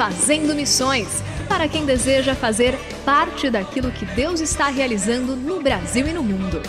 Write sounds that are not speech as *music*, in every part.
Fazendo Missões para quem deseja fazer parte daquilo que Deus está realizando no Brasil e no mundo.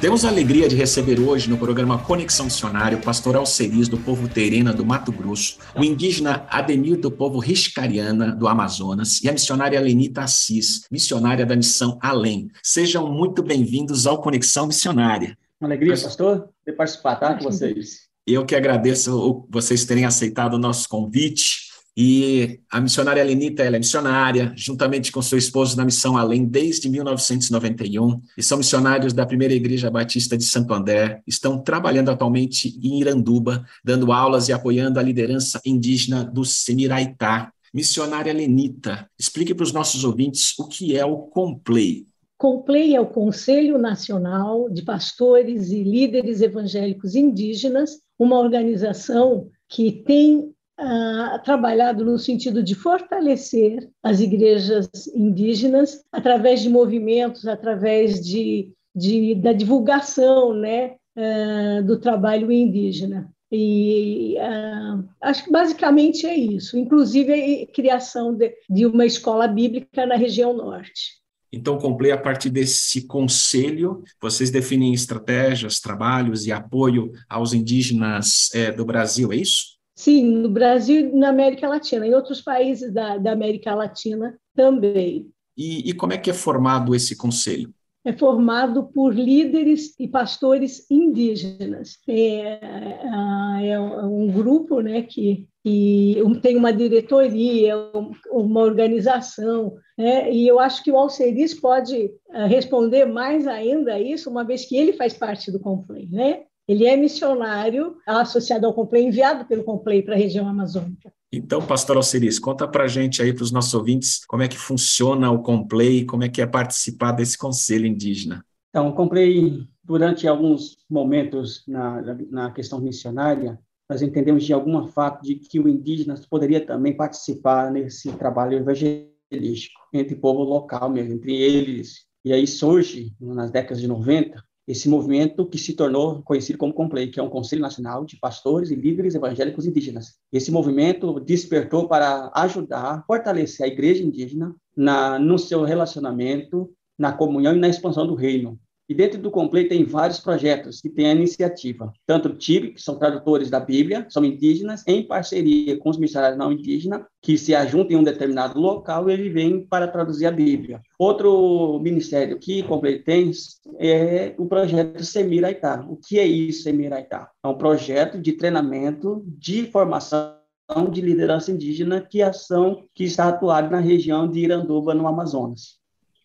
Temos a alegria de receber hoje no programa Conexão Missionário o pastor Alceris do povo Terena do Mato Grosso, o indígena Ademir do povo Riscariana do Amazonas e a missionária Lenita Assis, missionária da missão Além. Sejam muito bem-vindos ao Conexão Missionária. Uma alegria, pastor, de participar tá, com vocês. Eu que agradeço vocês terem aceitado o nosso convite. E a missionária Lenita, ela é missionária, juntamente com seu esposo na Missão Além desde 1991, e são missionários da Primeira Igreja Batista de Santo André, estão trabalhando atualmente em Iranduba, dando aulas e apoiando a liderança indígena do Semiraitá. Missionária Lenita, explique para os nossos ouvintes o que é o Complay. COMPLEI é o Conselho Nacional de Pastores e Líderes Evangélicos Indígenas, uma organização que tem ah, trabalhado no sentido de fortalecer as igrejas indígenas através de movimentos, através de, de da divulgação né, ah, do trabalho indígena. E ah, acho que basicamente é isso, inclusive a criação de, de uma escola bíblica na região norte. Então, comprei a partir desse conselho, vocês definem estratégias, trabalhos e apoio aos indígenas é, do Brasil, é isso? Sim, no Brasil e na América Latina, em outros países da, da América Latina também. E, e como é que é formado esse conselho? É formado por líderes e pastores indígenas. É, é, é um grupo né, que, que tem uma diretoria, uma organização, né, e eu acho que o Alceris pode é, responder mais ainda a isso, uma vez que ele faz parte do Complay. Né? Ele é missionário associado ao Complay, enviado pelo Complay para a região amazônica. Então, pastor Alceris, conta para gente aí, para os nossos ouvintes, como é que funciona o Complay, como é que é participar desse conselho indígena. Então, o Complay, durante alguns momentos na, na questão missionária, nós entendemos de alguma fato de que o indígena poderia também participar nesse trabalho evangelístico entre o povo local mesmo, entre eles. E aí surge, nas décadas de 90, esse movimento que se tornou conhecido como COMPLEI, que é um Conselho Nacional de Pastores e Líderes Evangélicos Indígenas. Esse movimento despertou para ajudar, fortalecer a igreja indígena na, no seu relacionamento, na comunhão e na expansão do reino. E dentro do Complete tem vários projetos que têm a iniciativa. Tanto o TIB, que são tradutores da Bíblia, são indígenas, em parceria com os missionários não indígenas, que se ajuntam em um determinado local e eles vêm para traduzir a Bíblia. Outro ministério que Complete tem é o projeto Semiraitá. O que é isso, Semiraitá? É um projeto de treinamento, de formação de liderança indígena que ação que está atuada na região de Iranduba, no Amazonas.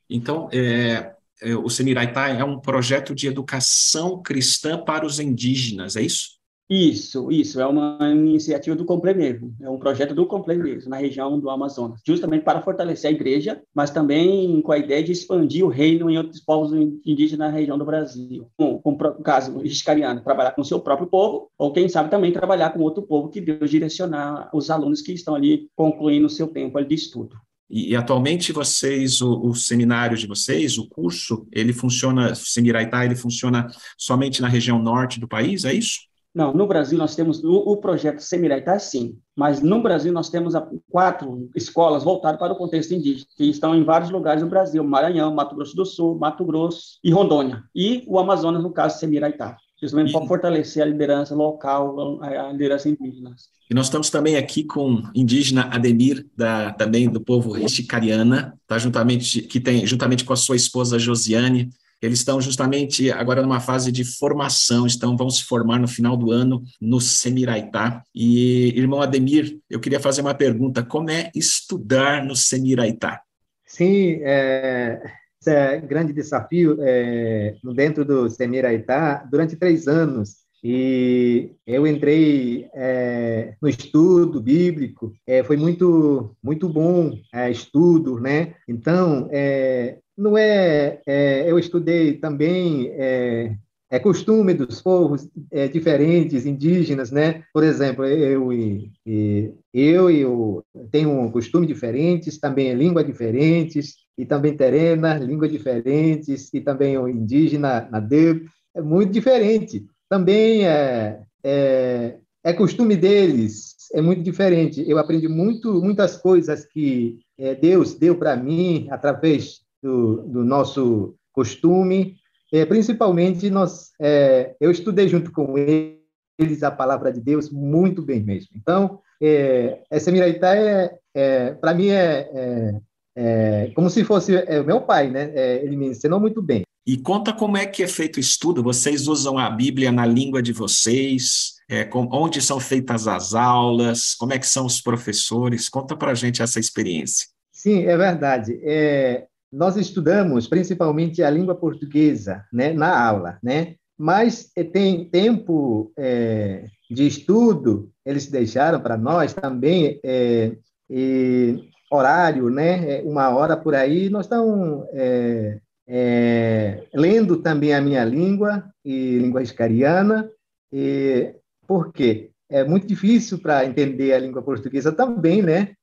Então, é, o Semiraitá é um projeto de educação cristã para os indígenas, é isso? Isso, isso, é uma iniciativa do Complê mesmo, é um projeto do Complê mesmo, na região do Amazonas, justamente para fortalecer a igreja, mas também com a ideia de expandir o reino em outros povos indígenas na região do Brasil. Com, com o caso iscariano, trabalhar com o seu próprio povo, ou quem sabe também trabalhar com outro povo que Deus direcionar os alunos que estão ali concluindo o seu tempo de estudo. E, e, atualmente vocês, o, o, seminário de vocês, o curso, ele funciona, Semiraitá, ele funciona somente na região norte do país, é isso? Não, no Brasil nós temos o, o projeto Semiraitá, sim, mas no Brasil nós temos quatro escolas voltadas para o contexto indígena, que estão em vários lugares do Brasil, Maranhão, Mato Grosso do Sul, Mato Grosso e Rondônia, e o Amazonas, no caso, Semiraitá justamente para fortalecer a liderança local, a liderança indígena. E nós estamos também aqui com indígena Ademir, da, também do povo Rixicariana, tá juntamente, que tem, juntamente com a sua esposa Josiane, eles estão justamente agora numa fase de formação, estão vão se formar no final do ano no Semiraitá. E, irmão Ademir, eu queria fazer uma pergunta: como é estudar no Semiraitá? Sim, é, é grande desafio é, dentro do Semiraitá durante três anos. E eu entrei é, no estudo bíblico, é, foi muito muito bom é, estudo, né? Então, é, não é, eu estudei também é, costume dos povos é, diferentes, indígenas, né? Por exemplo, eu e, e eu eu tenho um costume diferentes, também língua diferentes, e também terena, língua diferentes, e também o indígena, nadeu, é muito diferente. Também é, é, é costume deles, é muito diferente. Eu aprendi muito, muitas coisas que é, Deus deu para mim através do, do nosso costume. É, principalmente, nós, é, eu estudei junto com eles a palavra de Deus muito bem mesmo. Então, é, essa Miraitá, é, é para mim, é, é, é, como se fosse é, meu pai, né? É, ele me ensinou muito bem. E conta como é que é feito o estudo. Vocês usam a Bíblia na língua de vocês? É, com, onde são feitas as aulas? Como é que são os professores? Conta para a gente essa experiência. Sim, é verdade. É, nós estudamos principalmente a língua portuguesa né, na aula, né? mas eh, tem tempo é, de estudo, eles deixaram para nós também é, e horário, né? uma hora por aí, nós estamos é, lendo também a minha língua, e língua escariana, e, por quê? É muito difícil para entender a língua portuguesa também, né?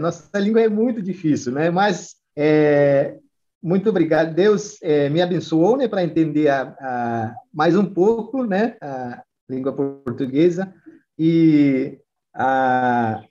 nossa língua é muito difícil, né? Mas é, muito obrigado. Deus é, me abençoou né, para entender a, a, mais um pouco né, a língua portuguesa. E a,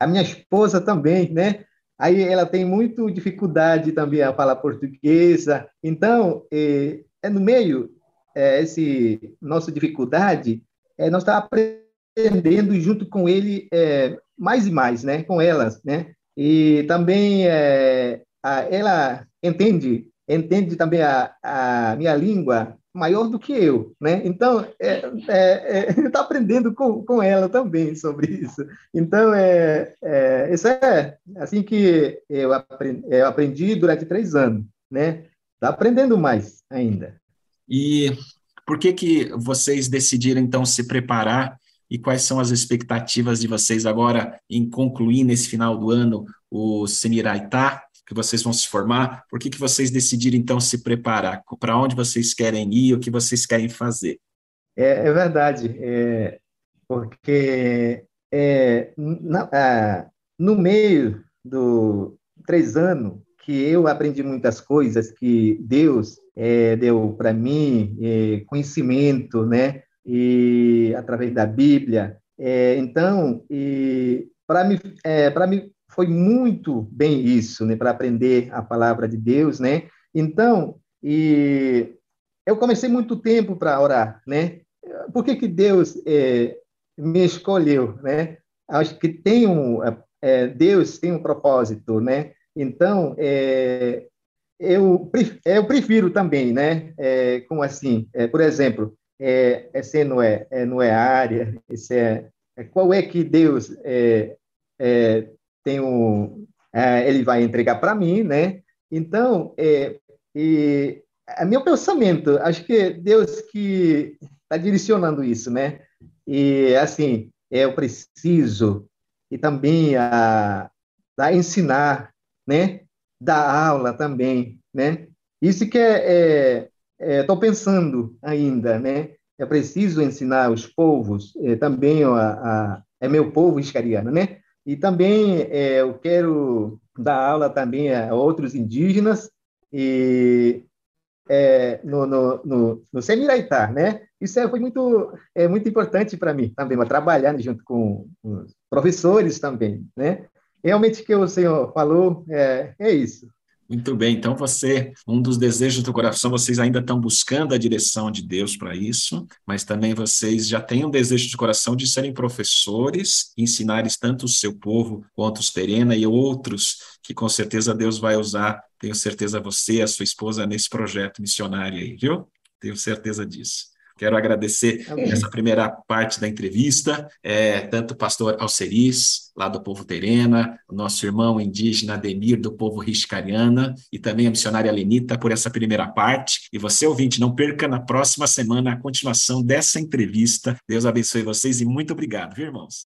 a minha esposa também, né? Aí ela tem muito dificuldade também a falar portuguesa. Então, é, é no meio é, esse nossa dificuldade, é, nós estamos aprendendo junto com ele é, mais e mais, né? Com elas, né? E também é, ela entende entende também a, a minha língua maior do que eu, né? Então, é, é, é, *laughs* está aprendendo com, com ela também sobre isso. Então, é, é, isso é assim que eu aprendi, eu aprendi durante três anos, né? Está aprendendo mais ainda. E por que que vocês decidiram então se preparar e quais são as expectativas de vocês agora em concluir nesse final do ano o Semiraitá que vocês vão se formar, por que, que vocês decidiram, então, se preparar? Para onde vocês querem ir, o que vocês querem fazer? É, é verdade, é, porque é, na, no meio do três anos que eu aprendi muitas coisas que Deus é, deu para mim, é, conhecimento, né, e através da Bíblia. É, então, para me, é, para me foi muito bem isso, né, para aprender a palavra de Deus, né? Então, e eu comecei muito tempo para orar, né? Por que que Deus é, me escolheu, né? Acho que tem um é, Deus tem um propósito, né? Então, é, eu, eu prefiro também, né? É, como assim? É, por exemplo, é, esse não é, é, não é área, esse é, é qual é que Deus é, é, um, é, ele vai entregar para mim, né? Então, é, é meu pensamento, acho que Deus que está direcionando isso, né? E, assim, eu preciso e também a, a ensinar, né? Dar aula também, né? Isso que é, estou é, é, pensando ainda, né? É preciso ensinar os povos, é, também a, a, é meu povo iscariano, né? E também é, eu quero dar aula também a outros indígenas e é, no, no, no, no Semiraitá, né? Isso é, foi muito, é muito importante para mim também, trabalhando junto com os professores também, né? Realmente o que o senhor falou é, é isso. Muito bem, então você, um dos desejos do coração, vocês ainda estão buscando a direção de Deus para isso, mas também vocês já têm um desejo de coração de serem professores, ensinarem tanto o seu povo quanto os Terena e outros que com certeza Deus vai usar, tenho certeza você e a sua esposa nesse projeto missionário aí, viu? Tenho certeza disso. Quero agradecer essa primeira parte da entrevista, é, tanto o pastor Alceris, lá do povo Terena, o nosso irmão indígena Ademir, do povo Riscariana, e também a missionária Lenita, por essa primeira parte. E você, ouvinte, não perca na próxima semana a continuação dessa entrevista. Deus abençoe vocês e muito obrigado, viu, irmãos?